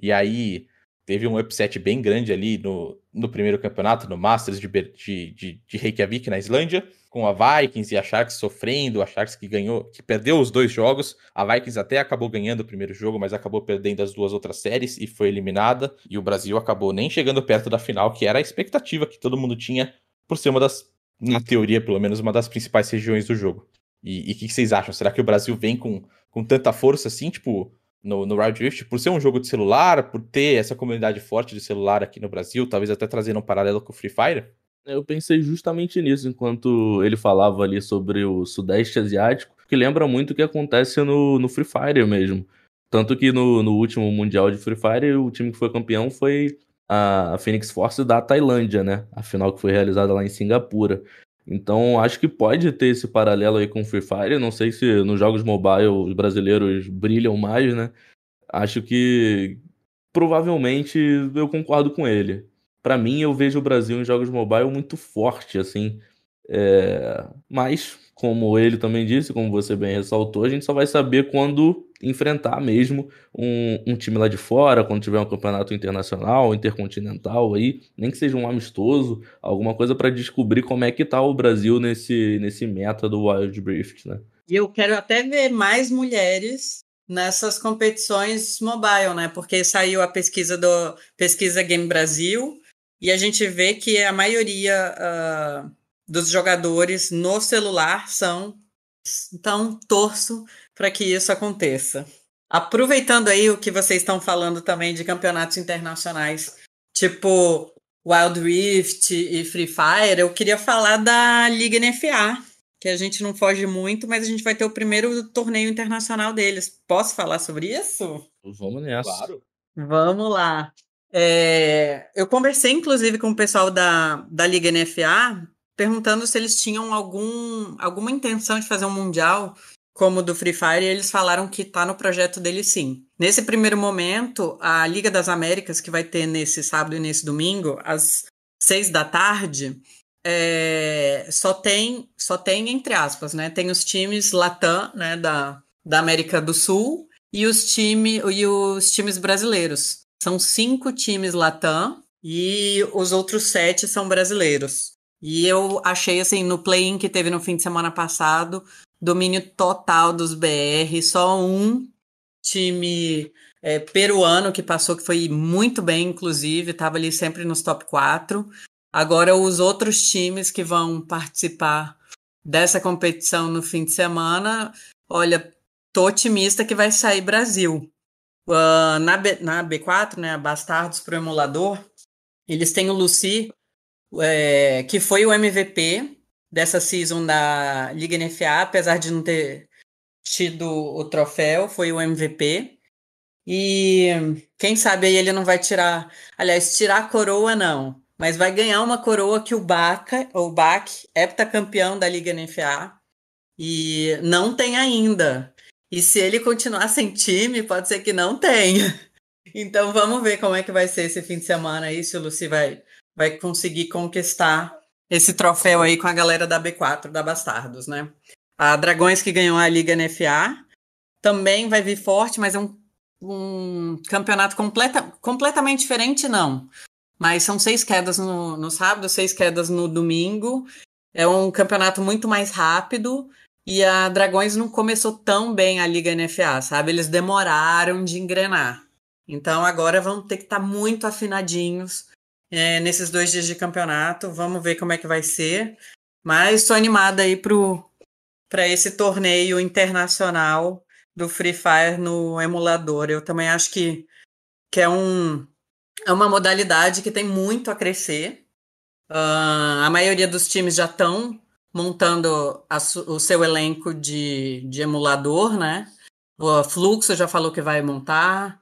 e aí teve um upset bem grande ali no, no primeiro campeonato, no Masters de, de, de, de Reykjavik, na Islândia, com a Vikings e a Sharks sofrendo, a Sharks que ganhou, que perdeu os dois jogos, a Vikings até acabou ganhando o primeiro jogo, mas acabou perdendo as duas outras séries e foi eliminada, e o Brasil acabou nem chegando perto da final, que era a expectativa que todo mundo tinha por ser uma das, na teoria pelo menos, uma das principais regiões do jogo. E o que, que vocês acham? Será que o Brasil vem com com tanta força assim, tipo, no, no Wild Rift, por ser um jogo de celular, por ter essa comunidade forte de celular aqui no Brasil, talvez até trazendo um paralelo com o Free Fire? Eu pensei justamente nisso enquanto ele falava ali sobre o Sudeste Asiático, que lembra muito o que acontece no, no Free Fire mesmo. Tanto que no, no último Mundial de Free Fire, o time que foi campeão foi a Phoenix Force da Tailândia, né? A final que foi realizada lá em Singapura. Então, acho que pode ter esse paralelo aí com Free Fire. Não sei se nos jogos mobile os brasileiros brilham mais, né? Acho que provavelmente eu concordo com ele. para mim, eu vejo o Brasil em jogos mobile muito forte, assim. É... Mas, como ele também disse, como você bem ressaltou, a gente só vai saber quando enfrentar mesmo um, um time lá de fora, quando tiver um campeonato internacional, intercontinental aí, nem que seja um amistoso, alguma coisa para descobrir como é que tá o Brasil nesse, nesse meta do Wild Rift, né? E eu quero até ver mais mulheres nessas competições mobile, né? Porque saiu a pesquisa do Pesquisa Game Brasil e a gente vê que a maioria uh, dos jogadores no celular são. Então, torço para que isso aconteça. Aproveitando aí o que vocês estão falando também de campeonatos internacionais, tipo Wild Rift e Free Fire, eu queria falar da Liga NFA, que a gente não foge muito, mas a gente vai ter o primeiro torneio internacional deles. Posso falar sobre isso? Vamos nessa. Claro. Vamos lá. É, eu conversei, inclusive, com o pessoal da, da Liga NFA, perguntando se eles tinham algum, alguma intenção de fazer um Mundial como do Free Fire, eles falaram que está no projeto deles sim. Nesse primeiro momento, a Liga das Américas, que vai ter nesse sábado e nesse domingo, às seis da tarde, é, só tem, só tem entre aspas, né? Tem os times Latam, né, da, da América do Sul e os, time, e os times brasileiros. São cinco times Latam e os outros sete são brasileiros. E eu achei assim, no play-in que teve no fim de semana passado, domínio total dos BR, só um time é, peruano que passou, que foi muito bem, inclusive, estava ali sempre nos top 4. Agora, os outros times que vão participar dessa competição no fim de semana, olha, tô otimista que vai sair Brasil. Uh, na, B, na B4, né, Bastardos pro emulador, eles têm o Lucy, é, que foi o MVP dessa season da Liga NFA, apesar de não ter tido o troféu, foi o MVP. E quem sabe aí ele não vai tirar, aliás, tirar a coroa não, mas vai ganhar uma coroa que o Baca, o Bach, heptacampeão da Liga NFA, e não tem ainda. E se ele continuar sem time, pode ser que não tenha. Então vamos ver como é que vai ser esse fim de semana aí, se o Luci vai, vai conseguir conquistar esse troféu aí com a galera da B4, da Bastardos, né? A Dragões que ganhou a Liga NFA também vai vir forte, mas é um, um campeonato completa, completamente diferente, não. Mas são seis quedas no, no sábado, seis quedas no domingo. É um campeonato muito mais rápido. E a Dragões não começou tão bem a Liga NFA, sabe? Eles demoraram de engrenar. Então agora vão ter que estar tá muito afinadinhos é, nesses dois dias de campeonato. Vamos ver como é que vai ser. Mas estou animada aí para esse torneio internacional do Free Fire no emulador. Eu também acho que, que é um, é uma modalidade que tem muito a crescer. Uh, a maioria dos times já estão montando a, o seu elenco de, de emulador, né? O Fluxo já falou que vai montar.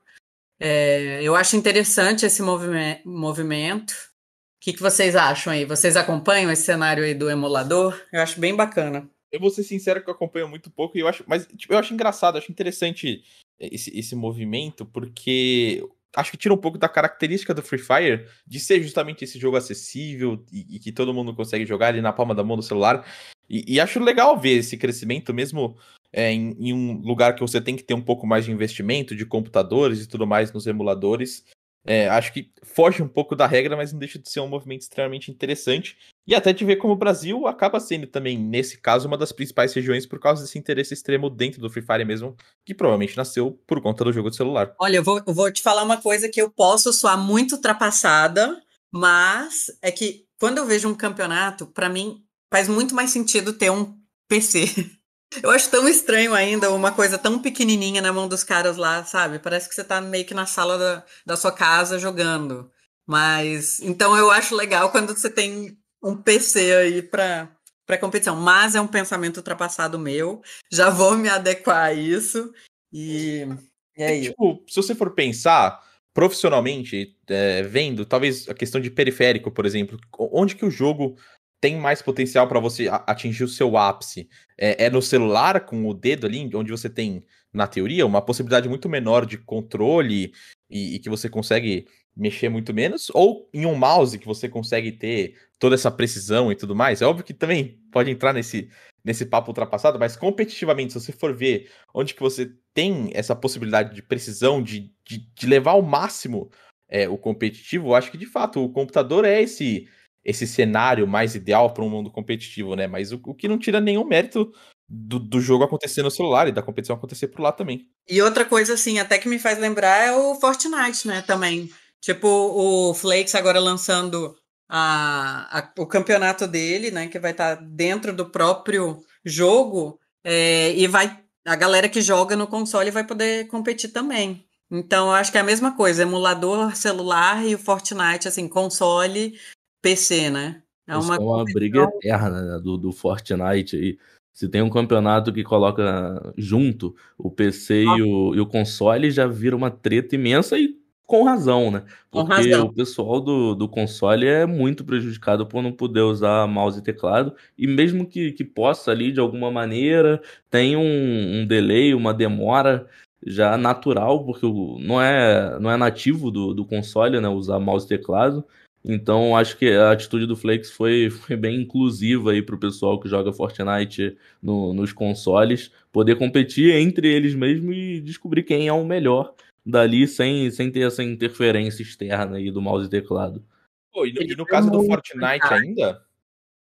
É, eu acho interessante esse movime movimento. O que, que vocês acham aí? Vocês acompanham esse cenário aí do emulador? Eu acho bem bacana. Eu vou ser sincero que eu acompanho muito pouco e eu acho, mas tipo, eu acho engraçado, acho interessante esse, esse movimento, porque acho que tira um pouco da característica do Free Fire de ser justamente esse jogo acessível e, e que todo mundo consegue jogar ali na palma da mão do celular. E, e acho legal ver esse crescimento, mesmo é, em, em, um lugar que você tem que ter um pouco mais de investimento de computadores e tudo mais nos emuladores. É, acho que foge um pouco da regra, mas não deixa de ser um movimento extremamente interessante. E até de ver como o Brasil acaba sendo também, nesse caso, uma das principais regiões por causa desse interesse extremo dentro do Free Fire mesmo, que provavelmente nasceu por conta do jogo de celular. Olha, eu vou, eu vou te falar uma coisa que eu posso soar muito ultrapassada, mas é que quando eu vejo um campeonato, para mim faz muito mais sentido ter um PC. Eu acho tão estranho ainda uma coisa tão pequenininha na mão dos caras lá, sabe? Parece que você tá meio que na sala da, da sua casa jogando. Mas, então eu acho legal quando você tem um PC aí para para competição, mas é um pensamento ultrapassado meu. Já vou me adequar a isso e, e é, tipo, se você for pensar profissionalmente, é, vendo, talvez a questão de periférico, por exemplo, onde que o jogo tem mais potencial para você atingir o seu ápice é, é, no celular, com o dedo ali, onde você tem, na teoria, uma possibilidade muito menor de controle e, e que você consegue mexer muito menos, ou em um mouse que você consegue ter toda essa precisão e tudo mais. É óbvio que também pode entrar nesse, nesse papo ultrapassado, mas competitivamente, se você for ver onde que você tem essa possibilidade de precisão, de, de, de levar ao máximo é, o competitivo, eu acho que de fato o computador é esse esse cenário mais ideal para um mundo competitivo, né? Mas o, o que não tira nenhum mérito do, do, jogo acontecer no celular e da competição acontecer por lá também. E outra coisa, assim, até que me faz lembrar é o Fortnite, né? Também. Tipo, o Flakes agora lançando a, a, o campeonato dele, né? Que vai estar tá dentro do próprio jogo. É, e vai. A galera que joga no console vai poder competir também. Então, eu acho que é a mesma coisa, emulador celular e o Fortnite, assim, console, PC, né? É uma, é uma briga eterna né, do, do Fortnite aí. Se tem um campeonato que coloca junto o PC ah. e, o, e o console, já vira uma treta imensa e com razão, né? Porque razão. o pessoal do, do console é muito prejudicado por não poder usar mouse e teclado. E mesmo que, que possa ali de alguma maneira, tem um, um delay, uma demora já natural, porque não é, não é nativo do, do console, né? Usar mouse e teclado. Então acho que a atitude do Flex foi, foi bem inclusiva aí para o pessoal que joga Fortnite no, nos consoles, poder competir entre eles mesmo e descobrir quem é o melhor dali sem, sem ter essa interferência externa aí do mouse e teclado. Pô, e, no, e no caso do Fortnite ainda,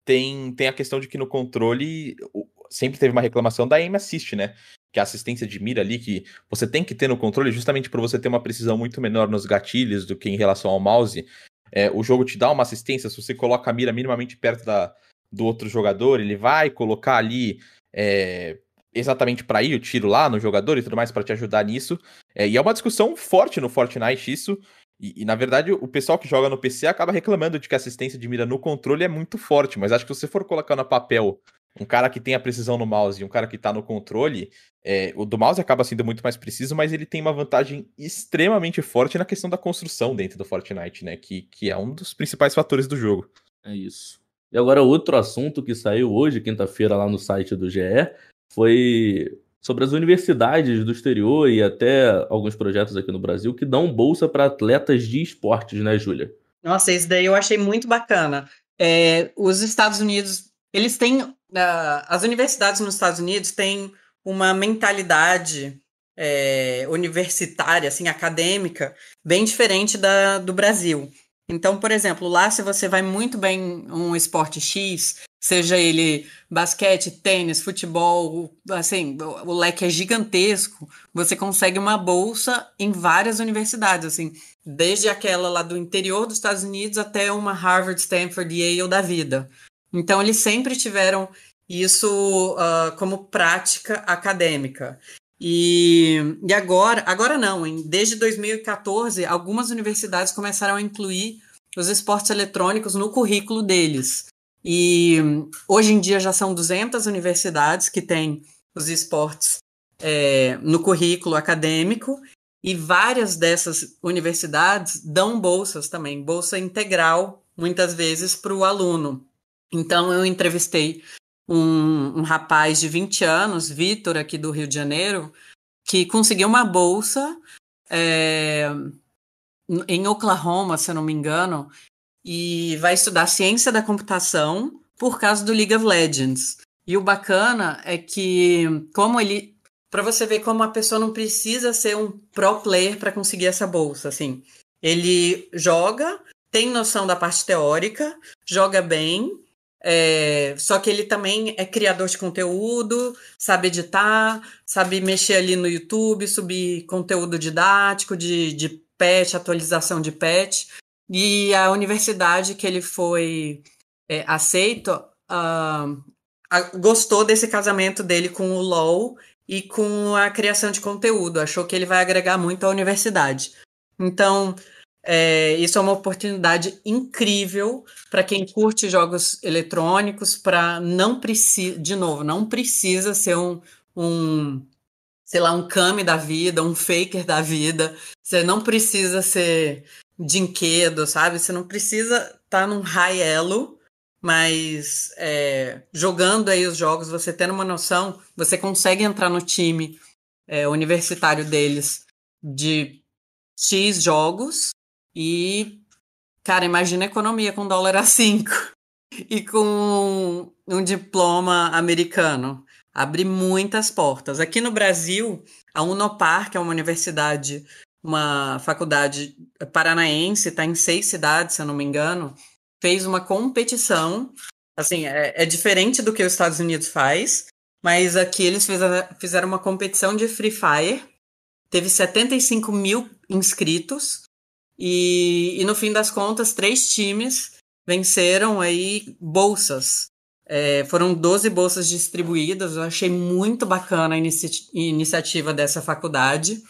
tem, tem a questão de que no controle sempre teve uma reclamação da aim assist, né? Que é a assistência de mira ali que você tem que ter no controle justamente para você ter uma precisão muito menor nos gatilhos do que em relação ao mouse. É, o jogo te dá uma assistência, se você coloca a mira minimamente perto da, do outro jogador, ele vai colocar ali é, exatamente para ir o tiro lá no jogador e tudo mais para te ajudar nisso. É, e é uma discussão forte no Fortnite isso. E, e, na verdade o pessoal que joga no PC acaba reclamando de que a assistência de mira no controle é muito forte, mas acho que se você for colocar no papel um cara que tem a precisão no mouse e um cara que tá no controle, é, o do mouse acaba sendo muito mais preciso, mas ele tem uma vantagem extremamente forte na questão da construção dentro do Fortnite, né? Que, que é um dos principais fatores do jogo. É isso. E agora, outro assunto que saiu hoje, quinta-feira, lá no site do GE, foi sobre as universidades do exterior e até alguns projetos aqui no Brasil que dão bolsa para atletas de esportes, né, Júlia? Nossa, isso daí eu achei muito bacana. É, os Estados Unidos, eles têm. Uh, as universidades nos Estados Unidos têm uma mentalidade é, universitária, assim, acadêmica, bem diferente da do Brasil. Então, por exemplo, lá se você vai muito bem um esporte X, seja ele basquete, tênis, futebol, assim, o leque é gigantesco, você consegue uma bolsa em várias universidades, assim, desde aquela lá do interior dos Estados Unidos até uma Harvard, Stanford, Yale da vida. Então, eles sempre tiveram isso uh, como prática acadêmica. E, e agora, agora não, hein? desde 2014, algumas universidades começaram a incluir os esportes eletrônicos no currículo deles. E hoje em dia já são 200 universidades que têm os esportes é, no currículo acadêmico, e várias dessas universidades dão bolsas também, bolsa integral, muitas vezes, para o aluno. Então, eu entrevistei um, um rapaz de 20 anos, Vitor, aqui do Rio de Janeiro, que conseguiu uma bolsa é, em Oklahoma, se eu não me engano, e vai estudar ciência da computação por causa do League of Legends. E o bacana é que, como ele. Para você ver como a pessoa não precisa ser um pro player para conseguir essa bolsa, assim. Ele joga, tem noção da parte teórica, joga bem, é, só que ele também é criador de conteúdo, sabe editar, sabe mexer ali no YouTube, subir conteúdo didático de, de patch, atualização de patch. E a universidade que ele foi é, aceito uh, gostou desse casamento dele com o LOL e com a criação de conteúdo. Achou que ele vai agregar muito à universidade. Então, é, isso é uma oportunidade incrível para quem curte jogos eletrônicos, para não precisa, de novo, não precisa ser um, um, sei lá, um Kami da vida, um faker da vida. Você não precisa ser dinquedo, sabe? Você não precisa estar tá num high elo mas é, jogando aí os jogos, você tendo uma noção, você consegue entrar no time é, universitário deles de X jogos e, cara, imagina a economia com dólar a 5 e com um diploma americano. Abre muitas portas. Aqui no Brasil, a Unopar, que é uma universidade, uma faculdade paranaense, está em seis cidades, se eu não me engano, fez uma competição. Assim, é, é diferente do que os Estados Unidos faz, mas aqui eles fizeram uma competição de Free Fire. Teve 75 mil inscritos. E, e no fim das contas, três times venceram aí bolsas. É, foram 12 bolsas distribuídas. Eu achei muito bacana a inici iniciativa dessa faculdade.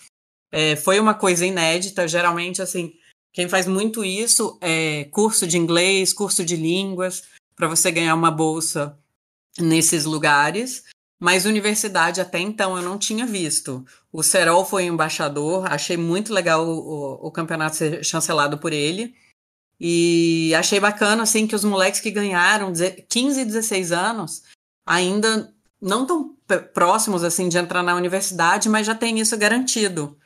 É, foi uma coisa inédita. Geralmente, assim, quem faz muito isso é curso de inglês, curso de línguas, para você ganhar uma bolsa nesses lugares. Mas universidade até então eu não tinha visto. O Serol foi embaixador, achei muito legal o, o, campeonato ser chancelado por ele. E achei bacana, assim, que os moleques que ganharam 15 e 16 anos ainda não tão próximos, assim, de entrar na universidade, mas já tem isso garantido.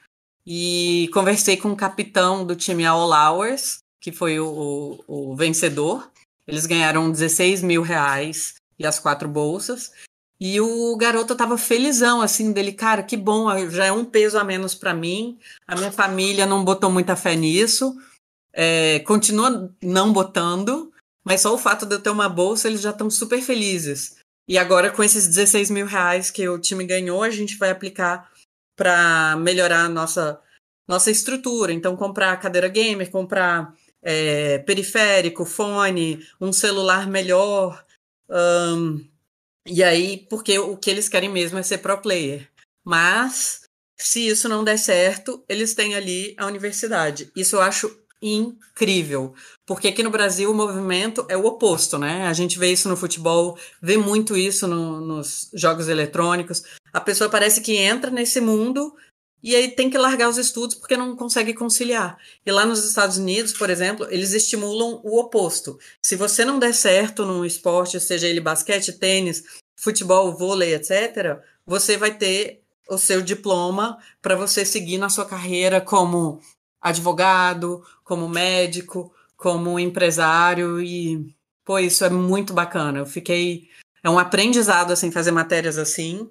E conversei com o capitão do time All Hours, que foi o, o, o vencedor. Eles ganharam 16 mil reais e as quatro bolsas. E o garoto tava felizão, assim, dele, cara, que bom, já é um peso a menos para mim. A minha família não botou muita fé nisso, é, continua não botando, mas só o fato de eu ter uma bolsa, eles já estão super felizes. E agora, com esses 16 mil reais que o time ganhou, a gente vai aplicar para melhorar a nossa, nossa estrutura. Então, comprar cadeira gamer, comprar é, periférico, fone, um celular melhor. Um, e aí, porque o que eles querem mesmo é ser pro player. Mas, se isso não der certo, eles têm ali a universidade. Isso eu acho incrível. Porque aqui no Brasil o movimento é o oposto, né? A gente vê isso no futebol, vê muito isso no, nos jogos eletrônicos. A pessoa parece que entra nesse mundo e aí tem que largar os estudos porque não consegue conciliar. E lá nos Estados Unidos, por exemplo, eles estimulam o oposto. Se você não der certo num esporte, seja ele basquete, tênis, futebol, vôlei, etc., você vai ter o seu diploma para você seguir na sua carreira como advogado, como médico, como empresário e pô, isso é muito bacana. Eu fiquei é um aprendizado assim fazer matérias assim.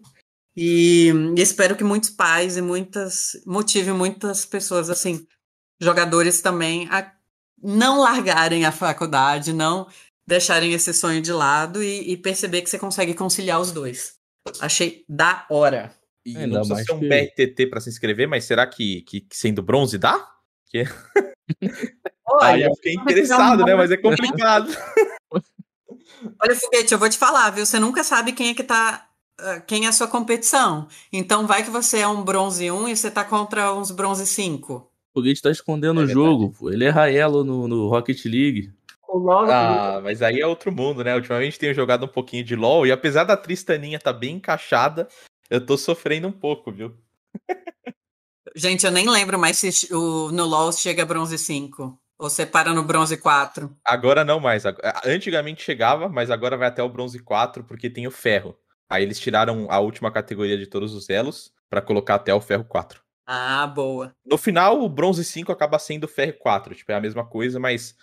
E, e espero que muitos pais e muitas motive muitas pessoas assim, jogadores também a não largarem a faculdade, não deixarem esse sonho de lado e, e perceber que você consegue conciliar os dois. Achei da hora. E Ainda não precisa ser um que... BRTT para se inscrever, mas será que, que, que sendo bronze dá? Que... Olha, Aí eu fiquei interessado, né? Mas é complicado. Olha, Foguete, eu vou te falar, viu? Você nunca sabe quem é que tá. Ah, quem é a sua competição. Então vai que você é um bronze 1 e você tá contra uns bronze 5. O Foguete tá escondendo é o jogo, pô. Ele é Raelo no, no Rocket League. Ah, mas aí é outro mundo, né? Ultimamente tenho jogado um pouquinho de LoL e apesar da Tristaninha tá bem encaixada, eu tô sofrendo um pouco, viu? Gente, eu nem lembro mais se o, no LoL chega a bronze 5. Ou você para no bronze 4. Agora não mais. Antigamente chegava, mas agora vai até o bronze 4 porque tem o ferro. Aí eles tiraram a última categoria de todos os elos para colocar até o ferro 4. Ah, boa. No final, o bronze 5 acaba sendo o ferro 4. Tipo, é a mesma coisa, mas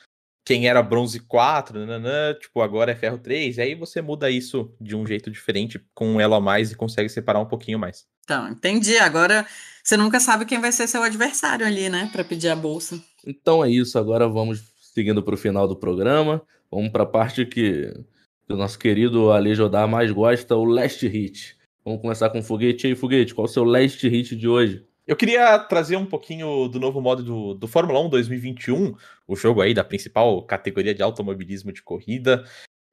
quem era bronze 4, nananã, tipo, agora é ferro 3. E aí você muda isso de um jeito diferente, com um elo a mais e consegue separar um pouquinho mais. Então, entendi. Agora você nunca sabe quem vai ser seu adversário ali, né? Para pedir a bolsa. Então é isso. Agora vamos seguindo para o final do programa. Vamos para a parte que, que, o nosso querido Ale mais gosta, o last hit. Vamos começar com o Foguete. E aí, Foguete, qual é o seu last hit de hoje? Eu queria trazer um pouquinho do novo modo do, do Fórmula 1 2021, o jogo aí da principal categoria de automobilismo de corrida.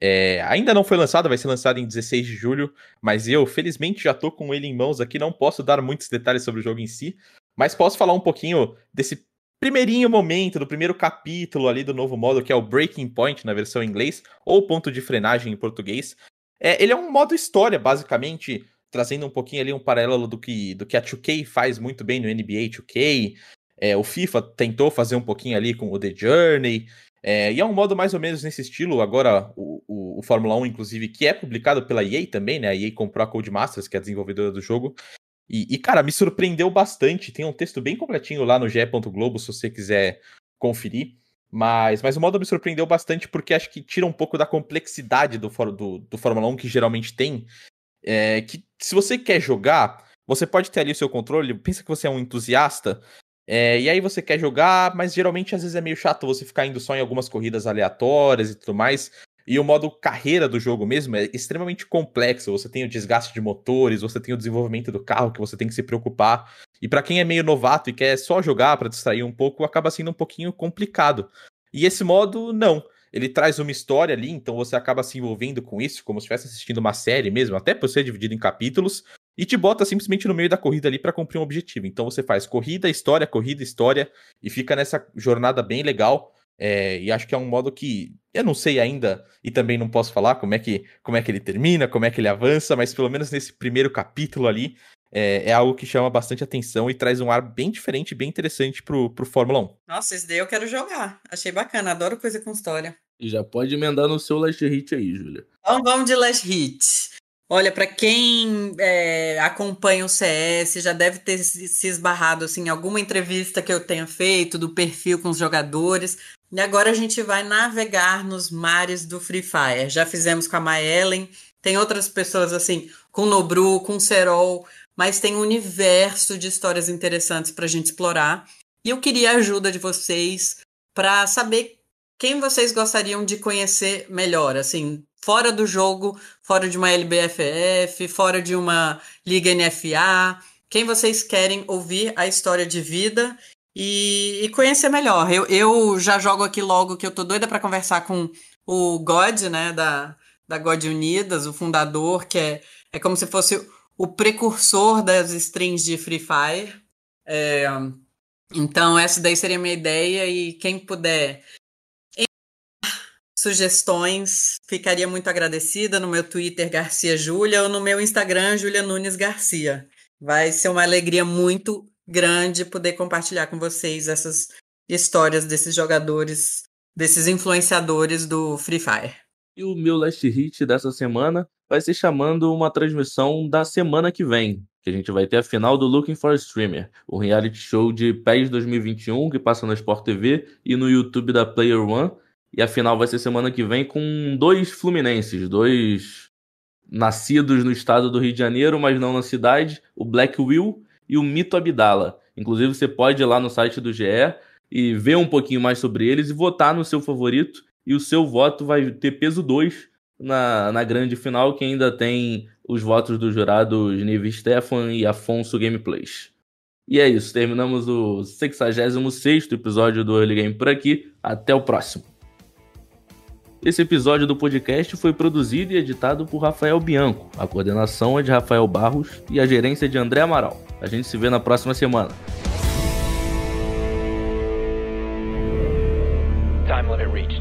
É, ainda não foi lançado, vai ser lançado em 16 de julho, mas eu, felizmente, já tô com ele em mãos aqui, não posso dar muitos detalhes sobre o jogo em si, mas posso falar um pouquinho desse primeirinho momento, do primeiro capítulo ali do novo modo, que é o Breaking Point na versão em inglês, ou ponto de frenagem em português. É, ele é um modo história, basicamente, trazendo um pouquinho ali um paralelo do que, do que a 2K faz muito bem no NBA 2K. É, o FIFA tentou fazer um pouquinho ali com o The Journey. É, e é um modo mais ou menos nesse estilo. Agora, o, o, o, Fórmula 1, inclusive, que é publicado pela EA também, né? A EA comprou a Codemasters, que é a desenvolvedora do jogo. E, e, cara, me surpreendeu bastante. Tem um texto bem completinho lá no ge.globo, se você quiser conferir. Mas, mas o modo me surpreendeu bastante porque acho que tira um pouco da complexidade do, do, do Fórmula 1 que geralmente tem. É, que se você quer jogar, você pode ter ali o seu controle. Pensa que você é um entusiasta. É, e aí você quer jogar, mas geralmente às vezes é meio chato você ficar indo só em algumas corridas aleatórias e tudo mais. E o modo carreira do jogo mesmo é extremamente complexo. Você tem o desgaste de motores, você tem o desenvolvimento do carro que você tem que se preocupar. E para quem é meio novato e quer só jogar para distrair um pouco, acaba sendo um pouquinho complicado. E esse modo, não. Ele traz uma história ali, então você acaba se envolvendo com isso, como se estivesse assistindo uma série mesmo, até por ser dividido em capítulos, e te bota simplesmente no meio da corrida ali para cumprir um objetivo. Então você faz corrida, história, corrida, história, e fica nessa jornada bem legal. É, e acho que é um modo que eu não sei ainda e também não posso falar como é que como é que ele termina, como é que ele avança, mas pelo menos nesse primeiro capítulo ali é, é algo que chama bastante atenção e traz um ar bem diferente, bem interessante pro, pro Fórmula 1. Nossa, esse daí eu quero jogar. Achei bacana, adoro coisa com história. E já pode emendar no seu Last Hit aí, Júlia. Então vamos de Last Hit. Olha, para quem é, acompanha o CS, já deve ter se esbarrado assim, em alguma entrevista que eu tenha feito do perfil com os jogadores. E agora a gente vai navegar nos mares do Free Fire. Já fizemos com a Maellen, tem outras pessoas assim, com Nobru, com Serol, mas tem um universo de histórias interessantes para a gente explorar. E eu queria a ajuda de vocês para saber quem vocês gostariam de conhecer melhor, assim, fora do jogo, fora de uma LBFF, fora de uma Liga NFA, quem vocês querem ouvir a história de vida e, e conhecer melhor. Eu, eu já jogo aqui logo que eu tô doida para conversar com o God, né, da, da God Unidas, o fundador, que é, é como se fosse o precursor das strings de Free Fire. É, então, essa daí seria a minha ideia, e quem puder sugestões, ficaria muito agradecida no meu Twitter Garcia Júlia ou no meu Instagram Júlia Nunes Garcia. Vai ser uma alegria muito grande poder compartilhar com vocês essas histórias desses jogadores, desses influenciadores do Free Fire. E o meu last hit dessa semana vai ser chamando uma transmissão da semana que vem, que a gente vai ter a final do Looking for a Streamer, o reality show de PES 2021 que passa na Sport TV e no YouTube da Player One. E a final vai ser semana que vem com dois fluminenses, dois nascidos no estado do Rio de Janeiro, mas não na cidade, o Black Will e o Mito Abdala. Inclusive, você pode ir lá no site do GE e ver um pouquinho mais sobre eles e votar no seu favorito. E o seu voto vai ter peso 2 na, na grande final, que ainda tem os votos dos jurados Nive Stefan e Afonso Gameplays. E é isso, terminamos o 66 episódio do Early Game por aqui. Até o próximo. Esse episódio do podcast foi produzido e editado por Rafael Bianco. A coordenação é de Rafael Barros e a gerência de André Amaral. A gente se vê na próxima semana. Time limit reached.